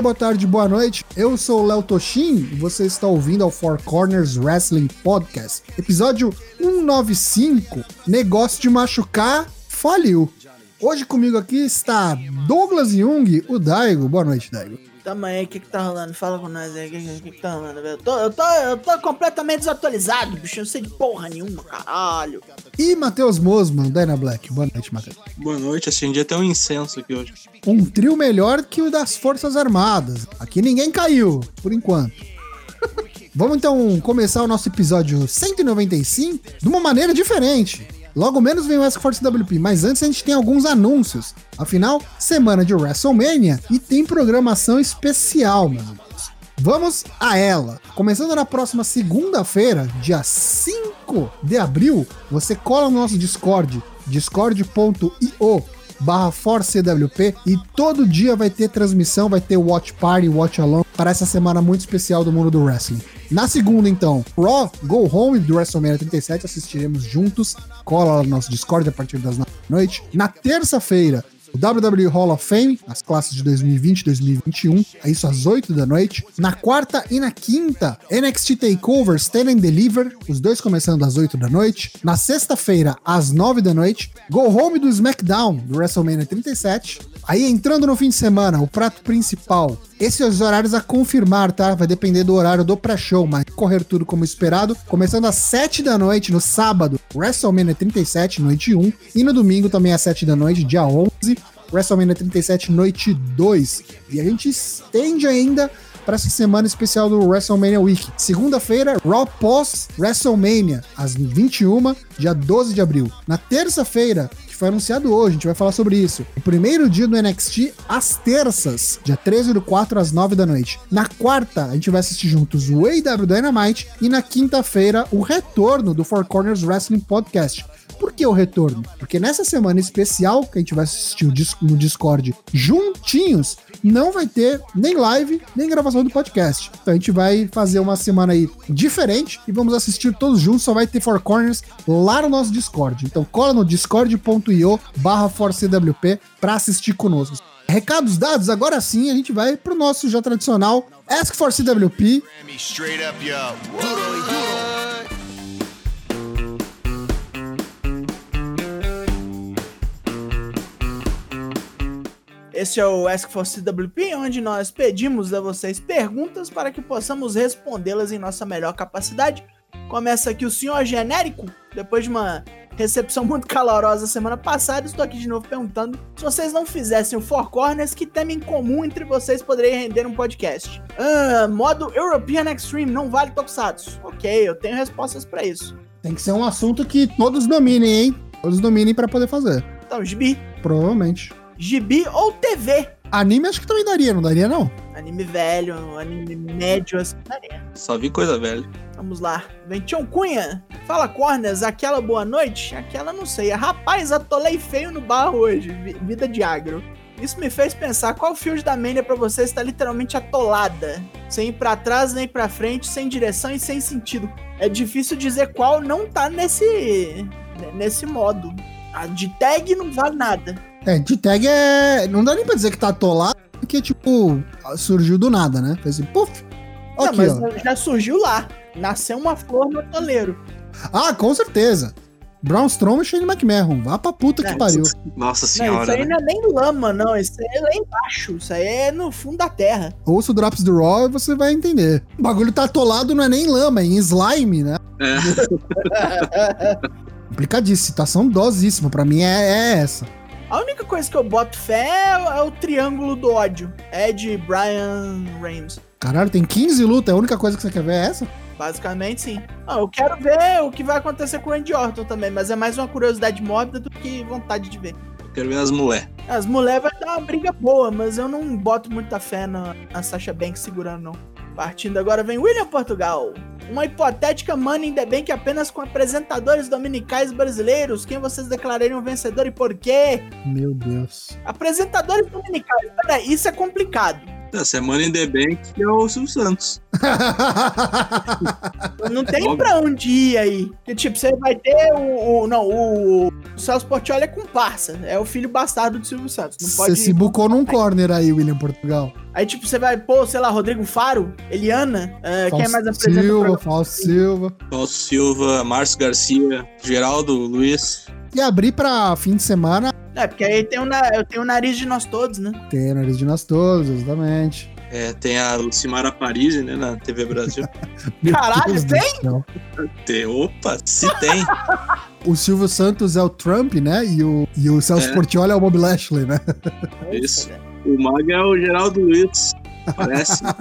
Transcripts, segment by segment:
Dia, boa tarde, boa noite. Eu sou o Léo Toshin e você está ouvindo ao Four Corners Wrestling Podcast. Episódio 195, Negócio de Machucar, faliu. Hoje comigo aqui está Douglas Jung, o Daigo. Boa noite, Daigo. Tamo aí, o que que tá rolando? Fala com nós aí, o que, que, que tá rolando, velho? Eu tô, eu, tô, eu tô completamente desatualizado, bicho, eu não sei de porra nenhuma, caralho. E Matheus Mosman, Dyna Black. Boa noite, Matheus. Boa noite, acendi até um incenso aqui hoje. Um trio melhor que o das Forças Armadas. Aqui ninguém caiu, por enquanto. Vamos então começar o nosso episódio 195 de uma maneira diferente. Logo menos vem o Ask for CWP, mas antes a gente tem alguns anúncios. Afinal, semana de WrestleMania e tem programação especial, meus amigos. Vamos a ela. Começando na próxima segunda-feira, dia 5 de abril, você cola no nosso Discord, discord.io barra ForceWP e todo dia vai ter transmissão, vai ter Watch Party, Watch Along para essa semana muito especial do mundo do wrestling. Na segunda, então, Raw Go Home do WrestleMania 37, assistiremos juntos. Cola lá no nosso Discord a partir das 9 da noite. Na terça-feira, o WWE Hall of Fame, as classes de 2020 e 2021, é isso às 8 da noite. Na quarta e na quinta, NXT TakeOver Stand and Deliver, os dois começando às 8 da noite. Na sexta-feira, às 9 da noite, Go Home do SmackDown, do WrestleMania 37. Aí entrando no fim de semana, o prato principal. Esses os horários a confirmar, tá? Vai depender do horário do pré-show, mas correr tudo como esperado. Começando às 7 da noite no sábado, WrestleMania 37, noite 1. E no domingo também às 7 da noite, dia 11, WrestleMania 37, noite 2. E a gente estende ainda para essa semana especial do WrestleMania Week. Segunda-feira, Raw Post WrestleMania, às 21, dia 12 de abril. Na terça-feira, foi anunciado hoje, a gente vai falar sobre isso. O primeiro dia do NXT, às terças, dia 13 do 4 às 9 da noite. Na quarta, a gente vai assistir juntos o AW Dynamite. E na quinta-feira, o retorno do Four Corners Wrestling Podcast. Por que o retorno? Porque nessa semana especial que a gente vai assistir no Discord juntinhos, não vai ter nem live, nem gravação do podcast. Então a gente vai fazer uma semana aí diferente e vamos assistir todos juntos. Só vai ter Four Corners lá no nosso Discord. Então cola no discord.io barra ForceWP pra assistir conosco. Recados dados, agora sim a gente vai pro nosso já tradicional Ask for CWP. Esse é o Ask for CWP, onde nós pedimos a vocês perguntas para que possamos respondê-las em nossa melhor capacidade. Começa aqui o senhor genérico, depois de uma recepção muito calorosa semana passada, estou aqui de novo perguntando se vocês não fizessem o Four Corners, que tema em comum entre vocês poderia render um podcast? Ah, modo European Extreme, não vale Tokusatsu. Ok, eu tenho respostas para isso. Tem que ser um assunto que todos dominem, hein? Todos dominem para poder fazer. Então, gibi. Provavelmente. Gibi ou TV? Anime acho que também daria, não daria não? Anime velho, anime médio, assim, daria. Só vi coisa velha. Vamos lá. Ventião Cunha. Fala, Corners. Aquela boa noite? Aquela não sei. Rapaz, atolei feio no bar hoje. Vi- Vida de agro. Isso me fez pensar qual field da Mania pra você está literalmente atolada. Sem ir pra trás nem pra frente, sem direção e sem sentido. É difícil dizer qual não tá nesse nesse modo. A de tag não vale nada. É, de tag é. Não dá nem pra dizer que tá atolado, porque, tipo, surgiu do nada, né? Fez assim, puf! Não, Aqui, mas ó. já surgiu lá. Nasceu uma flor no atoleiro. Ah, com certeza. Braun Strowman e Shane McMahon. Vá pra puta que É, pariu. Nossa Não, isso senhora, aí né? não é nem lama, não. Isso aí é lá embaixo. Isso aí é no fundo da terra. Ouça o Drops do Raw e você vai entender. O bagulho tá atolado, não é nem lama, é em slime, né? É. Complicadíssimo. Situação dosíssima. Pra mim é, é essa. A única coisa que eu boto fé é, é o triângulo do ódio. Ed, Brian, Reigns. Caralho, tem 15 lutas. A única coisa que você quer ver é essa? Basicamente, sim. Ah, eu quero ver o que vai acontecer com o Randy Orton também, mas é mais uma curiosidade mórbida do que vontade de ver. Quero ver as mulher. As mulheres vai dar uma briga boa, mas eu não boto muita fé na, na Sasha Banks segurando, não. Partindo agora vem William Portugal. Uma hipotética Money in the Bank apenas com apresentadores dominicais brasileiros. Quem vocês declarariam vencedor e por quê? Meu Deus. Apresentadores dominicais. Peraí, isso é complicado. Da semana em The Bank é o Silvio Santos. Não tem Óbvio. pra onde ir aí. Porque, tipo, você vai ter o. o- não, o, o Celso Portioli é comparsa. É o filho bastardo do Silvio Santos. Não Você pode. se bucou num corner aí, William Portugal. Aí, tipo, você vai pôr, sei lá, Rodrigo Faro, Eliana. é, quem mais Fausto apresenta Silva? Fausto Silva. Fausto Silva, Márcio Garcia, Geraldo Luiz. E abrir pra fim de semana, É, porque aí tem o, na- eu tenho o nariz de nós todos, né? tem nariz de nós todos, exatamente. É, tem a Lucimara Parisi, né, na TV Brasil. Caralho, Deus tem? Tem- Opa, se tem. O Silvio Santos é o Trump, né? E o, e o Celso É. Portioli é o Bob Lashley, né? Isso. O Mag é o Geraldo Luiz. Parece.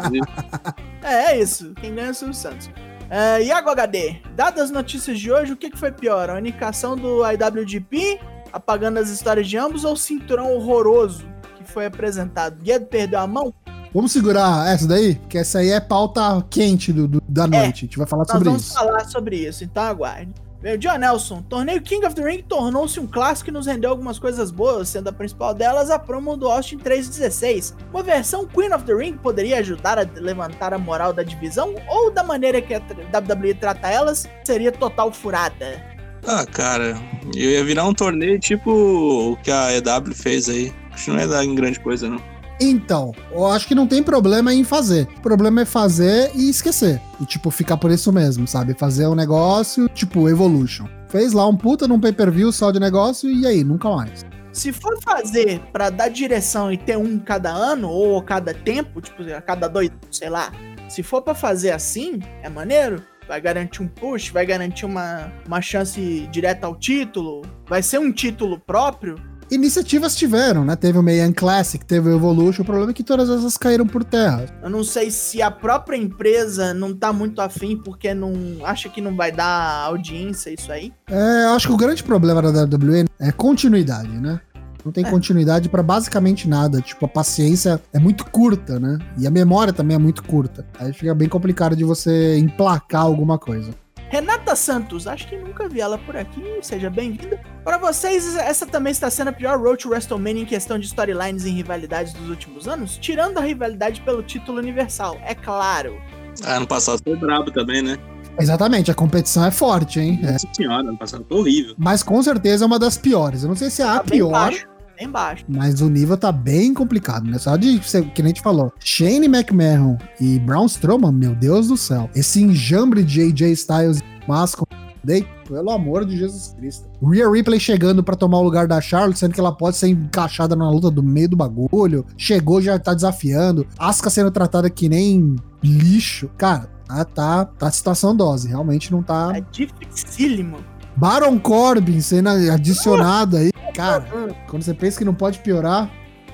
É, é isso. Quem ganha é o Silvio Santos. É, Iago HD, dadas as notícias de hoje, o que, que foi pior? A unificação do IWGP, apagando as histórias de ambos, ou o cinturão horroroso que foi apresentado? Guedo perdeu a mão? Vamos segurar essa daí? Que essa aí é pauta quente do, do- da noite. A gente vai falar É. Sobre vamos isso. falar sobre isso, então aguarde. Meu, John Nelson, torneio King of the Ring tornou-se um clássico e nos rendeu algumas coisas boas, sendo a principal delas a promo do Austin 316. Uma versão Queen of the Ring poderia ajudar a levantar a moral da divisão, ou da maneira que a WWE trata elas, seria total furada. Ah, cara, eu ia virar um torneio tipo o que a EW fez aí. Acho que não ia dar em grande coisa, não. Então, eu acho que não tem problema em fazer. O problema é fazer e esquecer. E, tipo, ficar por isso mesmo, sabe? Fazer um negócio, tipo, Evolution. Fez lá um puta num pay-per-view só de negócio e aí, nunca mais. Se for fazer pra dar direção e ter um cada ano, ou cada tempo, tipo, a cada dois, sei lá. Se for pra fazer assim, é maneiro. Vai garantir um push, vai garantir uma, uma chance direta ao título, vai ser um título próprio. Iniciativas tiveram, né? Teve o Mayan Classic, teve o Evolution. O problema é que todas essas caíram por terra. Eu não sei se a própria empresa não tá muito afim porque não acha que não vai dar audiência isso aí. É, eu acho que o grande problema da WWE é continuidade, né? Não tem É. continuidade pra basicamente nada. Tipo, a paciência é muito curta, né? E a memória também é muito curta. Aí fica bem complicado de você emplacar alguma coisa. Renata Santos, acho que nunca vi ela por aqui, seja bem-vinda. Para vocês, essa também está sendo a pior Road to WrestleMania em questão de storylines e rivalidades dos últimos anos, tirando a rivalidade pelo título universal, é claro. Ah, ano passado foi brabo também, né? Exatamente, a competição é forte, hein? É. Nossa senhora, ano passado foi horrível. Mas com certeza é uma das piores. Eu não sei se é a Tá bem pior, baixo, bem baixo. mas o nível tá bem complicado, né? Só de, ser- que nem a gente falou, Shane McMahon e Braun Strowman, meu Deus do céu. Esse enjambre de AJ Styles e Masco, Day, pelo amor de Jesus Cristo. Rhea Ripley chegando pra tomar o lugar da Charlotte, sendo que ela pode ser encaixada na luta do meio do bagulho. Chegou, já tá desafiando. Asuka sendo tratada que nem lixo. Cara, tá, tá, tá situação dose. Realmente não tá. É dificílimo. Baron Corbin sendo adicionado aí. Cara, quando você pensa que não pode piorar,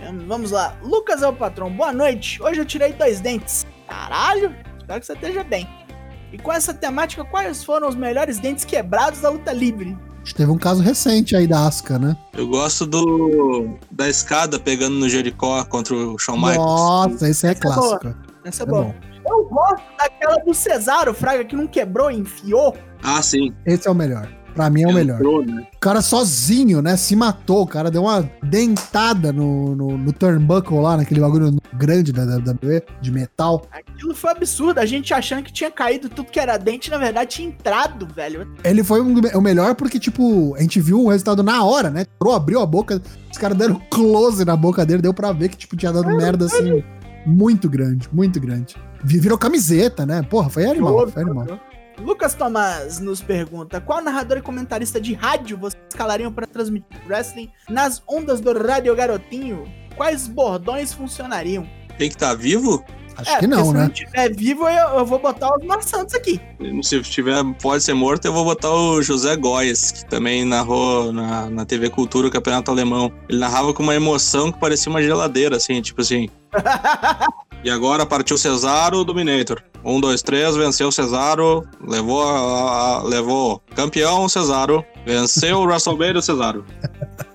Hum, Vamos lá, Lucas é o patrão, boa noite. Hoje eu tirei dois dentes. Caralho, espero que você esteja bem. E com essa temática, quais foram os melhores dentes quebrados da luta livre? a gente teve um caso recente aí da Asuka, né? Eu gosto do da escada pegando no Jericó contra o Shawn Michaels. Nossa, esse é Essa é boa. clássico. Essa é É boa. bom. Eu gosto daquela do Cesaro, Fraga, que não quebrou, enfiou. Ah, sim. Esse é o melhor. Pra mim é o melhor. Entrou, né? O cara sozinho, né? Se matou. O cara deu uma dentada no, no, no turnbuckle lá, naquele bagulho grande da WWE, de metal. Aquilo foi absurdo, a gente achando que tinha caído tudo que era dente, na verdade tinha entrado, velho. Ele foi um o melhor porque, tipo, a gente viu o resultado na hora, né? Entrou, abriu a boca, os caras deram close na boca dele, deu pra ver que, tipo, tinha dado merda, assim, muito grande, muito grande. Vi- Virou camiseta, né? Porra, foi animal, foi animal. Lucas Tomás nos pergunta: qual narrador e comentarista de rádio vocês escalariam para transmitir wrestling nas ondas do Rádio Garotinho? Quais bordões funcionariam? Tem que estar vivo? Acho É, que não, se né? não tiver vivo, eu, eu vou botar os maçantes aqui. Se tiver, pode ser morto, eu vou botar o José Góes, que também narrou na, na TV Cultura o Campeonato Alemão. Ele narrava com uma emoção que parecia uma geladeira, assim, tipo assim. E agora partiu Cesaro, Dominator. Um, dois, três, venceu Cesaro, levou, a- a- levou campeão Cesaro, venceu o WrestleMania Cesaro.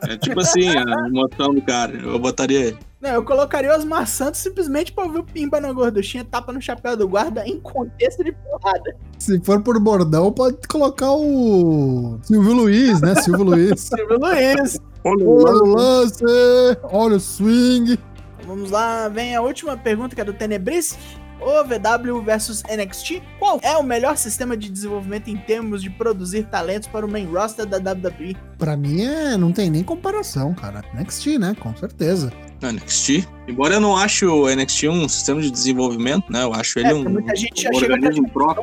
É tipo assim, a emoção do cara. Eu botaria ele. Não, eu colocaria os maçantes simplesmente pra ver o Pimba na gorduchinha, tapa no chapéu do guarda em contexto de porrada. Se for por bordão, pode colocar o Silvio Luiz, né? Silvio Luiz. Silvio Luiz. Olha o lance, olha o swing. vamos lá, vem a última pergunta que é do Tenebris. OVW versus NXT. Qual é o melhor sistema de desenvolvimento em termos de produzir talentos para o main roster da WWE? Pra mim, é, não tem nem comparação, cara. NXT, né? Com certeza. NXT. Embora eu não ache o NXT um sistema de desenvolvimento, né? Eu acho ele É, um, muita gente já um organismo pra-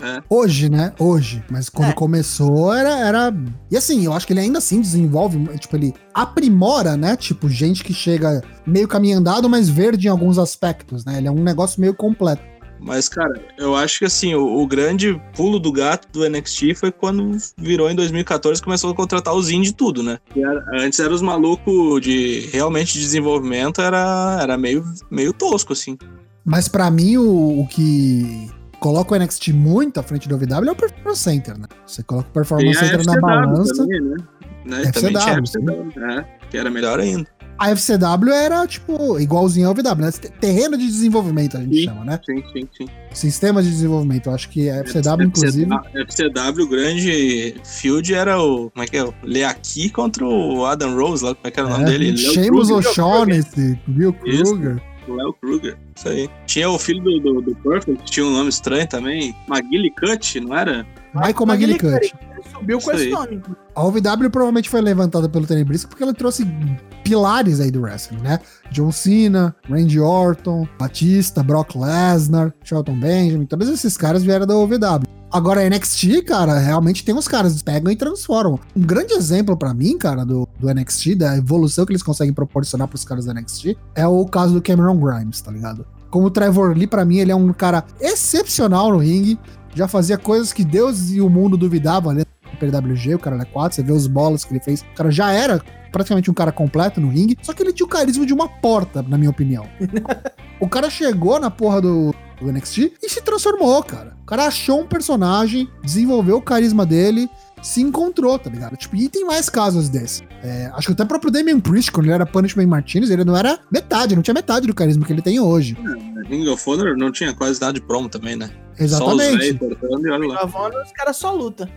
próprio. Hoje, né? Hoje. Mas quando É. começou, era, era. E assim, eu acho que ele ainda assim desenvolve, tipo, ele aprimora, né? Tipo, gente que chega meio caminho andado, mas verde em alguns aspectos, né? Ele é um negócio meio completo. Mas, cara, eu acho que assim, o, o grande pulo do gato do NXT foi quando virou em 2014 e começou a contratar os indie de tudo, né? Era- antes eram os malucos de realmente de desenvolvimento, era, era meio, meio tosco, assim. Mas pra mim, o, o que coloca o NXT muito à frente do OVW é o Performance Center, né? Você coloca o Performance a Center na balança. Também, né? né? FCW, tinha a. FCW, né? Que era melhor ainda. A FCW era, tipo, igualzinho ao OVW, né? Terreno de desenvolvimento, a gente Sim. chama, né? Sim, sim, sim. Sistema de desenvolvimento. Eu acho que a FCW, inclusive. FCW, o grande field era o. Como é que é? O Leaki contra o Adam Rose, lá. Como é que era o nome É, dele? Kruger. O'Shaughnessy, Bill Isso. Kruger. O Léo Kruger. Isso aí. Tinha o filho do, do, do Perfect, que tinha um nome estranho também. McGillicuddy, não era? Michael. Ele subiu com esse aí. nome. A OVW provavelmente foi levantada pelo Tenebrisco porque ela trouxe pilares aí do wrestling, né? John Cena, Randy Orton, Batista, Brock Lesnar, Shelton Benjamin, todos esses caras vieram da OVW. Agora, a NXT, cara, realmente tem uns caras que pegam e transformam. Um grande exemplo pra mim, cara, do, do NXT, da evolução que eles conseguem proporcionar pros caras da NXT, é o caso do Cameron Grimes, tá ligado? Como o Trevor Lee, pra mim, ele é um cara excepcional no ringue, já fazia coisas que Deus e o mundo duvidavam ali no PWG, o cara é 4, você vê os bolas que ele fez, o cara já era praticamente um cara completo no ringue, só que ele tinha o carisma de uma porta, na minha opinião. o cara chegou na porra do, do NXT e se transformou, cara. O cara achou um personagem, desenvolveu o carisma dele, se encontrou, tá ligado? Tipo, e tem mais casos desses. É, acho que até o próprio Damian Priest, quando ele era Punishment Martinez, ele não era metade, não tinha metade do carisma que ele tem hoje. Ring of Honor não tinha quase nada de promo também, né? Só os Exatamente. e olha lá. Gravando, os caras só luta.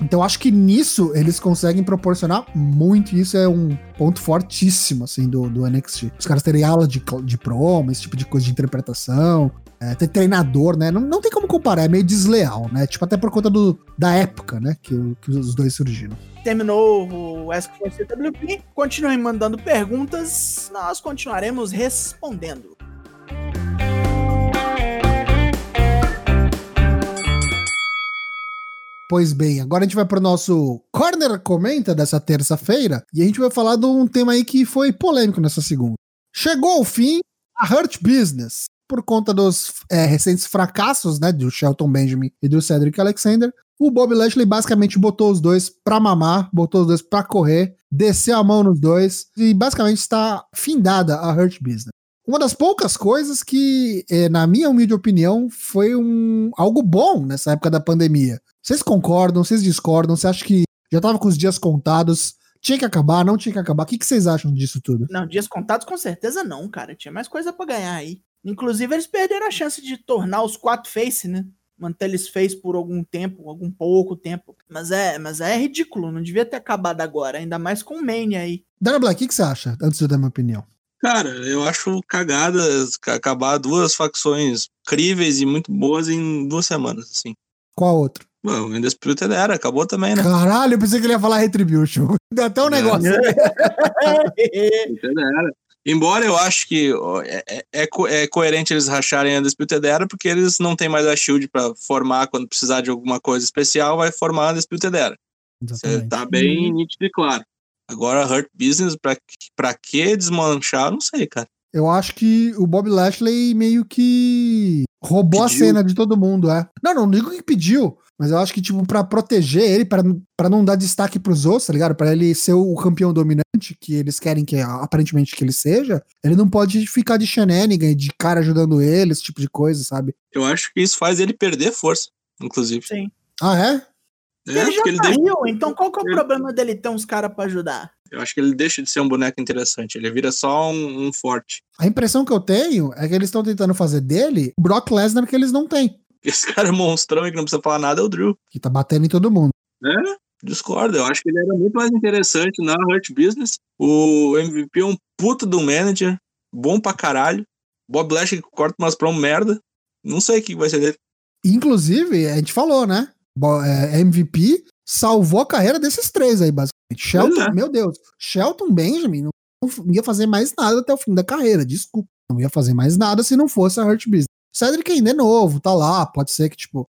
Então acho que nisso eles conseguem proporcionar muito, e isso é um ponto fortíssimo, assim, do, do NXT. Os caras terem aula de, de promo, esse tipo de coisa de interpretação, é, ter treinador, né? Não, não tem como comparar, é meio desleal, né? Tipo, até por conta do, da época, né, que, o- que os dois surgiram. Terminou o Ask for CWP. Continuem mandando perguntas, nós continuaremos respondendo. Pois bem, agora a gente vai pro nosso Corner Comenta dessa terça-feira e a gente vai falar de um tema aí que foi polêmico nessa segunda. Chegou ao fim a Hurt Business. Por conta dos é, recentes fracassos, né, do Shelton Benjamin e do Cedric Alexander, o Bob Lashley basicamente botou os dois pra mamar, botou os dois pra correr, desceu a mão nos dois e basicamente está findada a Hurt Business. Uma das poucas coisas que, eh, na minha humilde opinião, foi um algo bom nessa época da pandemia. Vocês concordam? Vocês discordam? Você acha que já tava com os dias contados? Tinha que acabar? Não tinha que acabar? O que, que vocês acham disso tudo? Não, dias contados com certeza não, cara. Tinha mais coisa pra ganhar aí. Inclusive, eles perderam a chance de tornar os quatro face, né? Manter eles face por algum tempo, algum pouco tempo. Mas é, mas é ridículo, não devia ter acabado agora, ainda mais com o Mania aí. Dana Black, o que, que você acha? Antes de eu dar minha opinião. Cara, eu acho cagada ca- acabar duas facções críveis e muito boas em duas semanas, assim. Qual outro? Bom, o Undisputed era, acabou também, né? Caralho, eu pensei que ele ia falar Retribution. Deu até um Não. negócio. Undisputed Era. Embora eu acho que é, é- é é coerente eles racharem a Undisputed Era, porque eles não têm mais a Shield pra formar quando precisar de alguma coisa especial, vai formar a Undisputed Era. Exatamente. tá bem nítido e claro. Agora, Hurt Business, pra, pra que desmanchar, não sei, cara. Eu acho que o Bob Lashley meio que roubou a Pediu. cena de todo mundo, é. Não, não digo que pediu, mas eu acho que, tipo, pra proteger ele, pra pra não dar destaque pros outros, tá ligado? Pra ele ser o campeão dominante que eles querem que, aparentemente, que ele seja, ele não pode ficar de shenanigan, de cara ajudando ele, esse tipo de coisa, sabe? Eu acho que isso faz ele perder força, inclusive. Sim. Ah, é? ele É, já porque ele deixa, então qual que é o Ele- problema dele ter uns caras pra ajudar? eu acho que ele deixa de ser um boneco interessante. Ele vira só um, um forte. A impressão que eu tenho é que eles estão tentando fazer dele o Brock Lesnar que eles não têm, Esse cara é monstrão e que não precisa falar nada é o Drew. que tá batendo em todo mundo. É, discordo. Eu acho que ele era muito mais interessante na Hurt Business. O MVP é um puto do manager. bom pra caralho. Bob Lashley que corta umas promo merda. Não sei o que vai ser dele. Inclusive, a gente falou, né? É, MVP salvou a carreira desses três aí, basicamente. Shelton, é. meu Deus, Shelton Benjamin não, ia fazer mais nada até o fim da carreira, desculpa. Não ia fazer mais nada se não fosse a Hurt Business. Cedric ainda é novo, tá lá, pode ser que, tipo,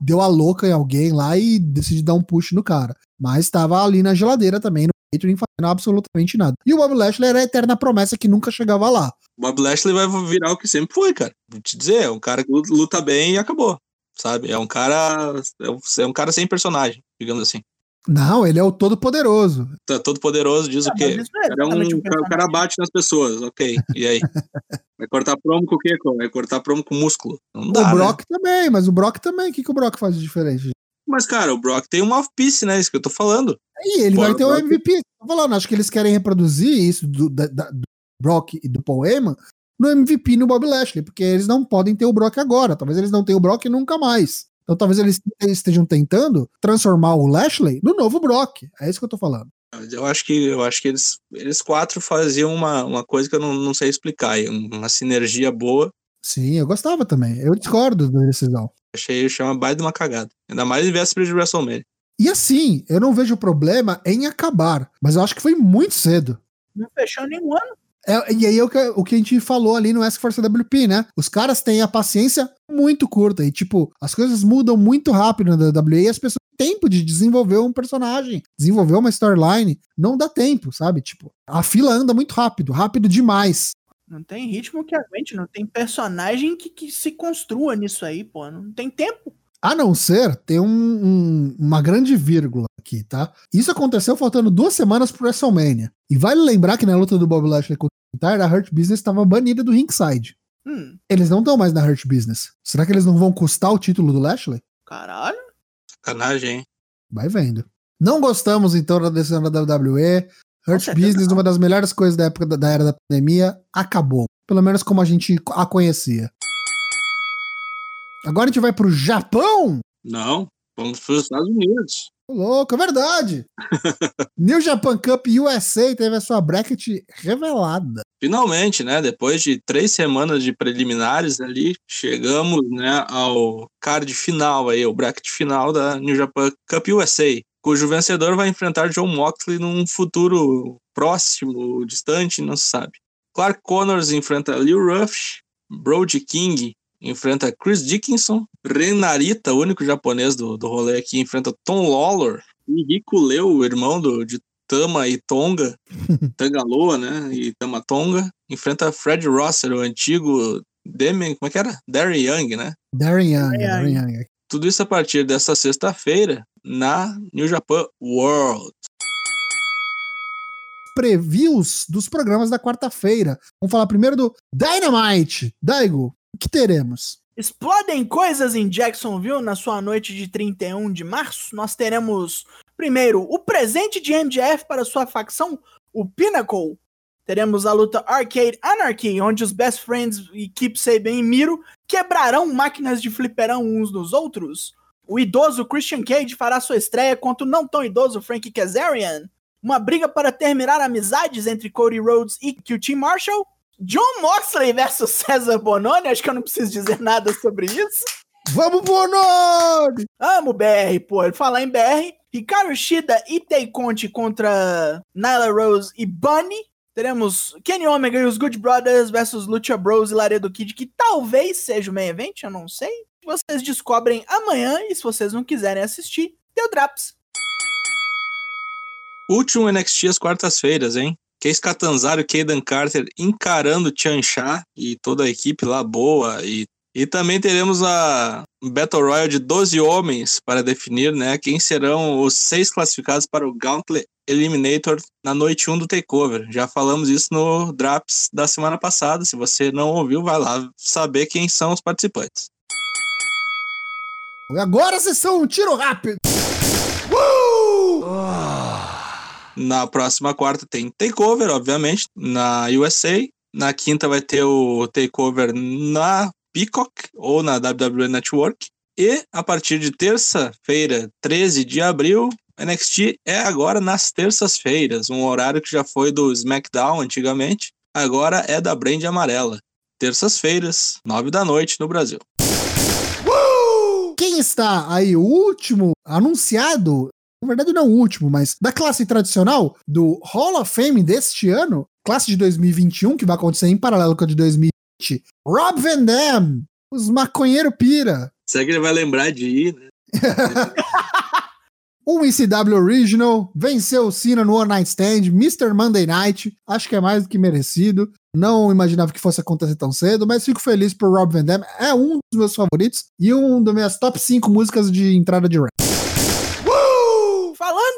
deu a louca em alguém lá e decide dar um push no cara. Mas tava ali na geladeira também, no catering, fazendo absolutamente nada. E o Bob Lashley era a eterna promessa que nunca chegava lá. Bob Lashley vai virar o que sempre foi, cara. Vou te dizer, é um cara que luta bem e acabou. Sabe? É um cara. É um, é um cara sem personagem, digamos assim. Não, ele é o todo-poderoso. Tá todo poderoso, diz Ah, o quê? é O cara, é um- um o cara- o bate nas pessoas, ok. E aí? Vai cortar promo com o quê? Vai cortar promo com músculo. Não dá, o né? Brock também, mas o Brock também. O que, que o Brock faz de diferente? Mas, cara, o Brock tem um mouthpiece, né? Isso que eu tô falando. E ele vai ter o Brock- MVP. Tô falando, acho que eles querem reproduzir isso do, da- da- do Brock e do Paul Heyman no MVP no Bob Lashley, porque eles não podem ter o Brock agora. Talvez eles não tenham o Brock nunca mais. Então talvez eles estejam tentando transformar o Lashley no novo Brock. É isso que eu tô falando. Eu acho que, eu acho que eles, eles quatro faziam uma, uma coisa que eu não, não sei explicar. Uma sinergia boa. Sim, eu gostava também. Eu discordo da decisão. Achei chama baita de uma cagada. Ainda mais em véspera de WrestleMania. E assim, eu não vejo problema em acabar, mas eu acho que foi muito cedo. Não fechou nenhum ano. É, e aí é o que, o que a gente falou ali no Ask for CWP, né? Os caras têm a paciência muito curta e, tipo, as coisas mudam muito rápido na WWE e as pessoas têm tempo de desenvolver um personagem, desenvolver uma storyline. Não dá tempo, sabe? Tipo, a fila anda muito rápido, rápido demais. Não tem ritmo que aguente, não tem personagem que, que se construa nisso aí, pô. Não tem tempo. A não ser, tem um- um- uma grande vírgula aqui, tá? Isso aconteceu faltando duas semanas pro WrestleMania. E vale lembrar que na luta do Bob Lashley contra o McIntyre, a Hurt Business estava banida do ringside. Hum, Eles não estão mais na Hurt Business. Será que eles não vão custar o título do Lashley? caralho. Sacanagem, hein? Vai vendo. Não gostamos então da decisão da WWE. Hurt Business, não. uma das melhores coisas da época da, da era da pandemia, acabou. Pelo menos como a gente a conhecia. Agora a gente vai pro Japão? Não, vamos para os Estados Unidos. Louco, é verdade. New Japan Cup USA teve a sua bracket revelada. Finalmente, né? Depois de três semanas de preliminares ali, chegamos, né, ao card final aí, o bracket final da New Japan Cup USA, cujo vencedor vai enfrentar John Moxley num futuro próximo, distante, não se sabe. Clark Connors enfrenta Lil Rush, Brody King enfrenta Chris Dickinson, Renarita, o único japonês do, do rolê aqui, enfrenta Tom Lawlor, e Rico Leu, o irmão do, de Tama e Tonga, Tangaloa, né? E Tamatonga. Enfrenta Fred Rosser, o antigo Demian, como é que era? Darren Young, né? Darren Young, Darren Darren Young. Tudo isso a partir dessa sexta-feira na New Japan World. Previews dos programas da quarta-feira. Vamos falar primeiro do Dynamite. Daigo, o que teremos? Explodem coisas em Jacksonville na sua noite de 31 de março. Nós teremos, primeiro, o presente de MJF para sua facção, o Pinnacle. Teremos a luta Arcade Anarchy, onde os Best Friends e Keep Saban e Miro quebrarão máquinas de fliperão uns nos outros. O idoso Christian Cage fará sua estreia contra o não tão idoso Frank Kazarian. Uma briga para terminar amizades entre Cody Rhodes e QT Marshall. John Moxley versus César Bononi, acho que eu não preciso dizer nada sobre isso. Vamos, Bononi! Amo BR, pô. Falar em BR, Hikaru Shida e Tay Conti contra Nyla Rose e Bunny. Teremos Kenny Omega e os Good Brothers versus Lucha Bros e Laredo Kid, que talvez seja o main event, eu não sei. Vocês descobrem amanhã e se vocês não quiserem assistir, deu Draps. Último NXT às quartas-feiras, hein? Case Catanzaro Kaden Carter encarando Tian Sha e toda a equipe lá boa. E, e também teremos a Battle Royale de 12 homens para definir né, quem serão os seis classificados para o Gauntlet Eliminator na noite 1 do Takeover. Já falamos isso no Draps da semana passada. Se você não ouviu, vai lá saber quem são os participantes. Agora vocês são um tiro rápido. Na próxima quarta tem Takeover, obviamente, na USA. Na quinta vai ter o Takeover na Peacock ou na WWE Network. E a partir de terça-feira, 13 de abril, NXT é agora nas terças-feiras, um horário que já foi do SmackDown antigamente. agora é da Brand Amarela. Terças-feiras, nove da noite no Brasil. Quem está aí, o último anunciado, na verdade não o último, mas da classe tradicional do Hall of Fame deste ano, classe de 2021, que vai acontecer em paralelo com a de 2020, Rob Van Dam, os maconheiro pira. Será que ele vai lembrar de ir, né? Um ECW Original, venceu o Cena no One Night Stand, Mr. Monday Night, acho que é mais do que merecido. Não imaginava que fosse acontecer tão cedo, mas fico feliz por Rob Van Dam. É um dos meus favoritos e um das minhas top 5 músicas de entrada de rap.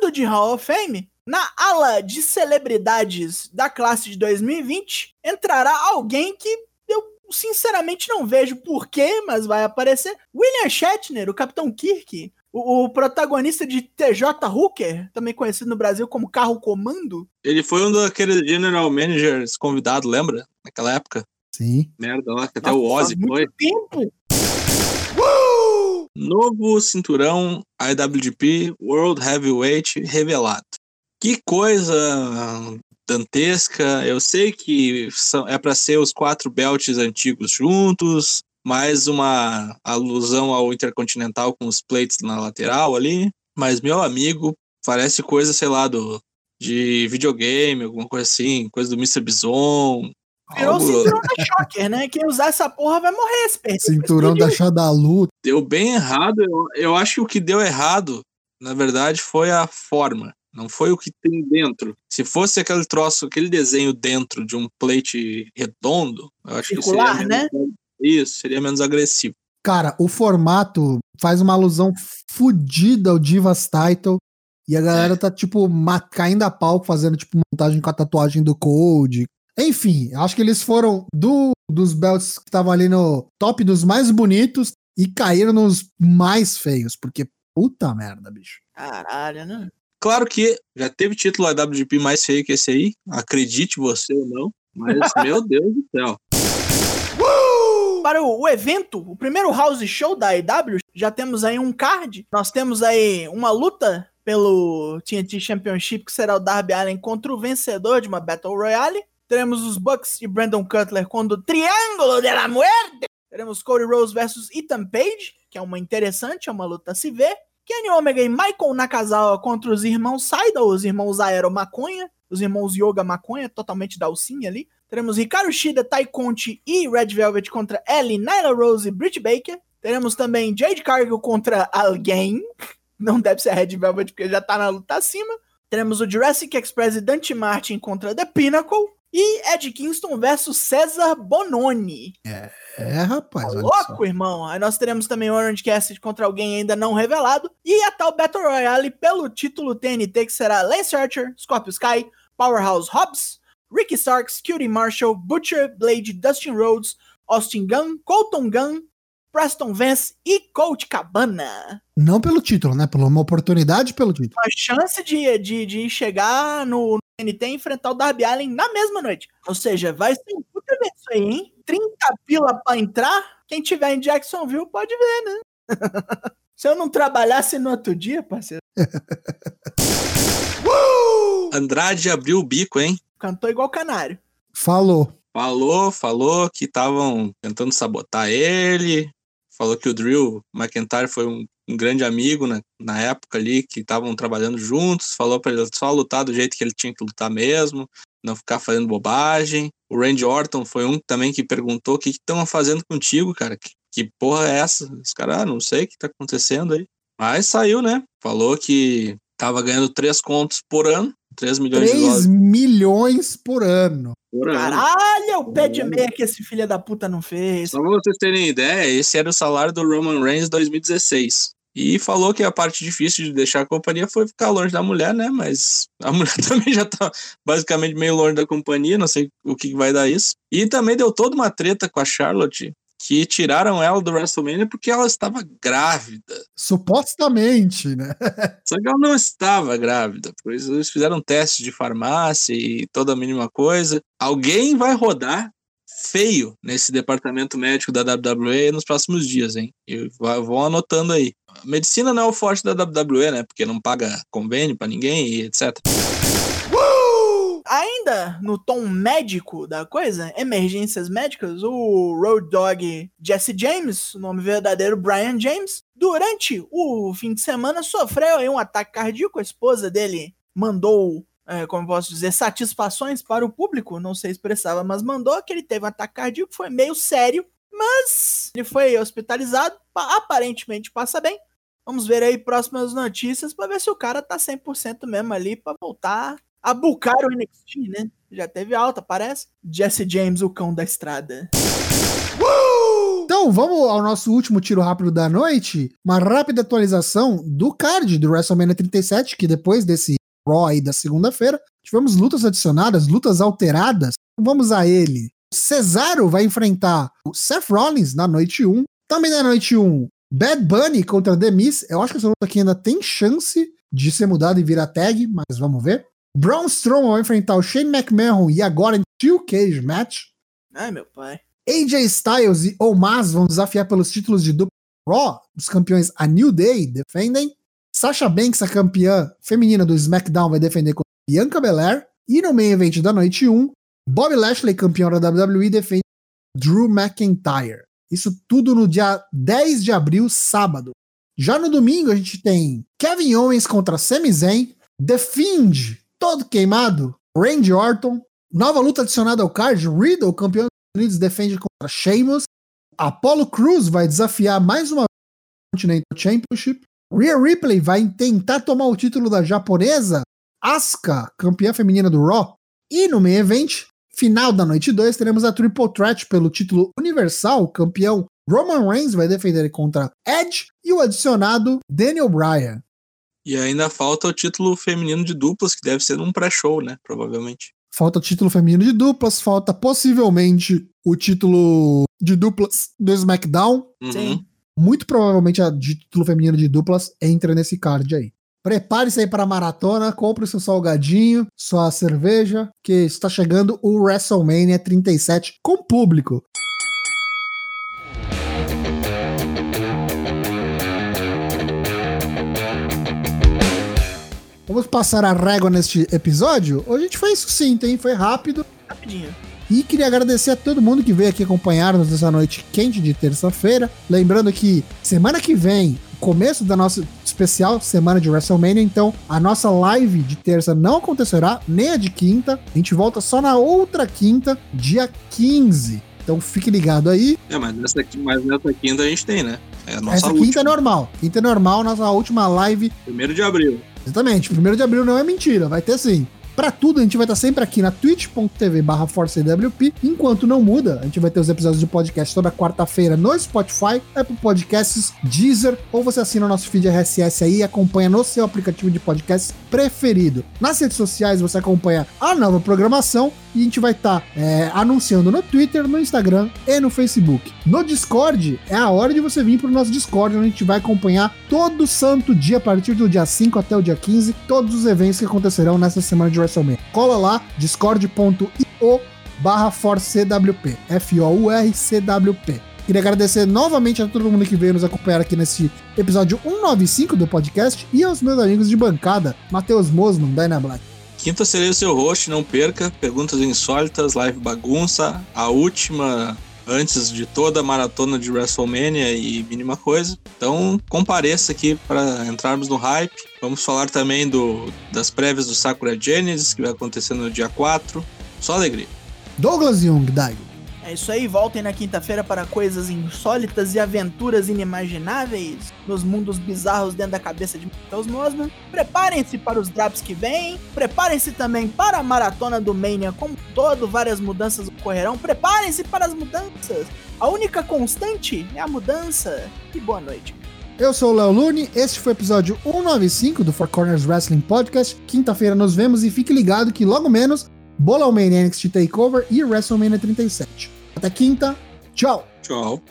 Falando de Hall of Fame, na ala de celebridades da classe de 2020, entrará alguém que eu sinceramente não vejo porquê, mas vai aparecer. William Shatner, o Capitão Kirk, o, o protagonista de TJ Hooker, também conhecido no Brasil como Carro Comando. Ele foi um daqueles general managers convidados, lembra? Naquela época. Sim. Merda, lá, que até Nossa, o Ozzy foi. tempo. Novo cinturão IWGP World Heavyweight revelado. Que coisa dantesca. Eu sei que são, é para ser os quatro belts antigos juntos, mais uma alusão ao Intercontinental com os plates na lateral ali. Mas, meu amigo, parece coisa, sei lá, do, de videogame, alguma coisa assim, coisa do Mr. Bison. Virou o cinturão da Shocker, né? Quem usar essa porra vai morrer. Esse perto. Cinturão da Xadalu. deu bem errado. Eu, eu acho que o que deu errado, na verdade, foi a forma. Não foi o que tem dentro. Se fosse aquele troço, aquele desenho dentro de um plate redondo, eu acho Circular, que seria menos, Isso, seria menos agressivo. Cara, o formato faz uma alusão fodida ao Divas Title. E a galera tá, tipo, caindo a pau fazendo, tipo, montagem com a tatuagem do Code. Enfim, acho que eles foram do, dos belts que estavam ali no top dos mais bonitos e caíram nos mais feios. Porque, puta merda, bicho. Caralho, né? Claro que já teve título IWGP mais feio que esse aí, acredite você ou não, mas meu Deus do céu. Para o, o evento, o primeiro house show da IW, já temos aí um card. Nós temos aí uma luta pelo TNT Championship, que será o Darby Allin contra o vencedor de uma Battle Royale. Teremos os Bucks e Brandon Cutler contra o Triângulo de la Muerte. Teremos Cody Rose versus Ethan Page, que é uma interessante, é uma luta a se ver. Kenny Omega e Michael Nakazawa contra os irmãos Saida, os irmãos Aero Maconha, os irmãos Yoga Maconha, totalmente da ali. Teremos Ricardo Shida, Tai Conti e Red Velvet contra Ellie, Nyla Rose e Britt Baker. Teremos também Jade Cargill contra alguém. Não deve ser a Red Velvet porque já tá na luta acima. Teremos o Jurassic Express e Dante Martin contra The Pinnacle. E Ed Kingston versus César Bononi. É, rapaz, olha só. Louco, irmão. Aí nós teremos também Orange Cassidy contra alguém ainda não revelado. E a tal Battle Royale pelo título TNT, que será Lance Archer, Scorpio Sky, Powerhouse Hobbs, Ricky Starks, Cutie Marshall, Butcher, Blade, Dustin Rhodes, Austin Gunn, Colton Gunn, Preston Vance e Colt Cabana. Não pelo título, né? Por uma oportunidade pelo título. A chance de, de, de chegar no TNT e enfrentar o Darby Allen na mesma noite. Ou seja, vai ser um puta evento isso aí, hein? 30 pila pra entrar. Quem tiver em Jacksonville pode ver, né? Se eu não trabalhasse no outro dia, parceiro, Andrade abriu o bico, hein? cantou igual canário. Falou. Falou, falou que estavam tentando sabotar ele. Falou que o Drew McIntyre foi um, um grande amigo na, na época ali, que estavam trabalhando juntos. Falou pra ele só lutar do jeito que ele tinha que lutar mesmo, não ficar fazendo bobagem. O Randy Orton foi um também que perguntou o que estão fazendo contigo, cara. Que, que porra é essa? Os caras, ah, não sei o que tá acontecendo aí. Mas saiu, né? Falou que tava ganhando três contos por ano, 3 milhões de 3 dólares milhões por ano. por ano. Caralho, o pé de meia que esse filho da puta não fez. Só pra vocês terem ideia, esse era o salário do Roman Reigns 2016. E falou que a parte difícil de deixar a companhia foi ficar longe da mulher, né? Mas a mulher também já tá basicamente meio longe da companhia, não sei o que vai dar isso. E também deu toda uma treta com a Charlotte, que tiraram ela do WrestleMania porque ela estava grávida. Supostamente, né? Só que ela não estava grávida, pois eles fizeram testes de farmácia e toda a mínima coisa. Alguém vai rodar feio nesse departamento médico da WWE nos próximos dias, hein? E vão anotando aí. A medicina não é o forte da WWE, né? Porque não paga convênio pra ninguém e etc. Ainda no tom médico da coisa, emergências médicas, o Road Dog Jesse James, o nome verdadeiro Brian James, durante o fim de semana sofreu um ataque cardíaco. A esposa dele mandou, é, como posso dizer, satisfações para o público, não sei expressava, mas mandou que ele teve um ataque cardíaco, foi meio sério, mas ele foi hospitalizado, aparentemente passa bem. Vamos ver aí próximas notícias para ver se o cara tá 100% mesmo ali para voltar a o NXT, né? Já teve alta, parece. Jesse James, o cão da estrada. Então, vamos ao nosso último tiro rápido da noite. Uma rápida atualização do card do WrestleMania 37, que depois desse Raw aí da segunda-feira, tivemos lutas adicionadas, lutas alteradas. Vamos a ele. Cesaro vai enfrentar o Seth Rollins na noite 1. Também na noite 1, Bad Bunny contra The Miz. Eu acho que essa luta aqui ainda tem chance de ser mudada e virar tag, mas vamos ver. Braun Strowman vai enfrentar o Shane McMahon e agora em Steel Cage Match. Ai, meu pai. AJ Styles e Omaz vão desafiar pelos títulos de dupla Raw. Os campeões a New Day defendem. Sasha Banks, a campeã feminina do SmackDown, vai defender contra Bianca Belair. E no main event da noite 1, Bobby Lashley, campeão da WWE, defende Drew McIntyre. Isso tudo no dia 10 de abril, sábado. Já no domingo, a gente tem Kevin Owens contra Sami Zayn, The Fiend, todo queimado, Randy Orton, nova luta adicionada ao card, Riddle, campeão dos Estados Unidos, defende contra Sheamus, Apollo Cruz vai desafiar mais uma Continental Championship, Rhea Ripley vai tentar tomar o título da japonesa, Asuka, campeã feminina do Raw, e no main event, Final da noite 2, teremos a Triple Threat pelo título universal. O campeão Roman Reigns vai defender contra Edge e o adicionado Daniel Bryan. E ainda falta o título feminino de duplas, que deve ser num pré-show, né? Provavelmente. Falta o título feminino de duplas, falta possivelmente o título de duplas do SmackDown. Uhum. Sim. Muito provavelmente a de título feminino de duplas entra nesse card aí. Prepare-se aí para a maratona, compre o seu salgadinho, sua cerveja, que está chegando o WrestleMania 37 com público. Vamos passar a régua neste episódio? Hoje a gente foi sucinto, hein? Foi rápido. Rapidinho. E queria agradecer a todo mundo que veio aqui acompanhar-nos nessa noite quente de terça-feira. Lembrando que semana que vem, começo da nossa especial semana de WrestleMania, então a nossa live de terça não acontecerá, nem a de quinta. A gente volta só na outra quinta, dia 15. Então fique ligado aí. É, mas nessa, mas nessa quinta a gente tem, né? É a nossa Essa última. quinta é normal. Quinta é normal, nossa última live Primeiro de abril. Exatamente, 1 de abril não é mentira, vai ter sim. Pra tudo, a gente vai estar sempre aqui na twitch.tv barra ForceWP. Enquanto não muda, a gente vai ter os episódios de podcast toda quarta-feira no Spotify, Apple Podcasts, Deezer, ou você assina o nosso feed RSS aí e acompanha no seu aplicativo de podcast preferido. Nas redes sociais você acompanha a nova programação e a gente vai estar é, anunciando no Twitter, no Instagram e no Facebook. No Discord, é a hora de você vir pro nosso Discord, onde a gente vai acompanhar todo santo dia, a partir do dia 5 até o dia 15, todos os eventos que acontecerão nessa semana de WrestleMania. Cola lá, discord.io barra ForceCWP, F-O-U-R-C-W-P. Queria agradecer novamente a todo mundo que veio nos acompanhar aqui nesse episódio 195 do podcast e aos meus amigos de bancada, Matheus Mosman, Dyna Black. Quinta serei o seu host, não perca. Perguntas insólitas, live bagunça. A última antes de toda a maratona de WrestleMania e mínima coisa. Então compareça aqui para entrarmos no hype. Vamos falar também do, das prévias do Sakura Genesis, que vai acontecer no dia 4. Só alegria. Douglas Jung, Daigo. É isso aí, voltem na quinta-feira para coisas insólitas e aventuras inimagináveis nos mundos bizarros dentro da cabeça de Matheus Mosman. Preparem-se para os drops que vêm, preparem-se também para a maratona do Mania como um todo, várias mudanças ocorrerão. Preparem-se para as mudanças. A única constante é a mudança. E boa noite. Eu sou o Léo Lune, este foi o episódio 195 do Four Corners Wrestling Podcast. Quinta-feira nos vemos e fique ligado que logo menos Bola Mania NXT Takeover e WrestleMania 37. Até quinta, tchau! Tchau.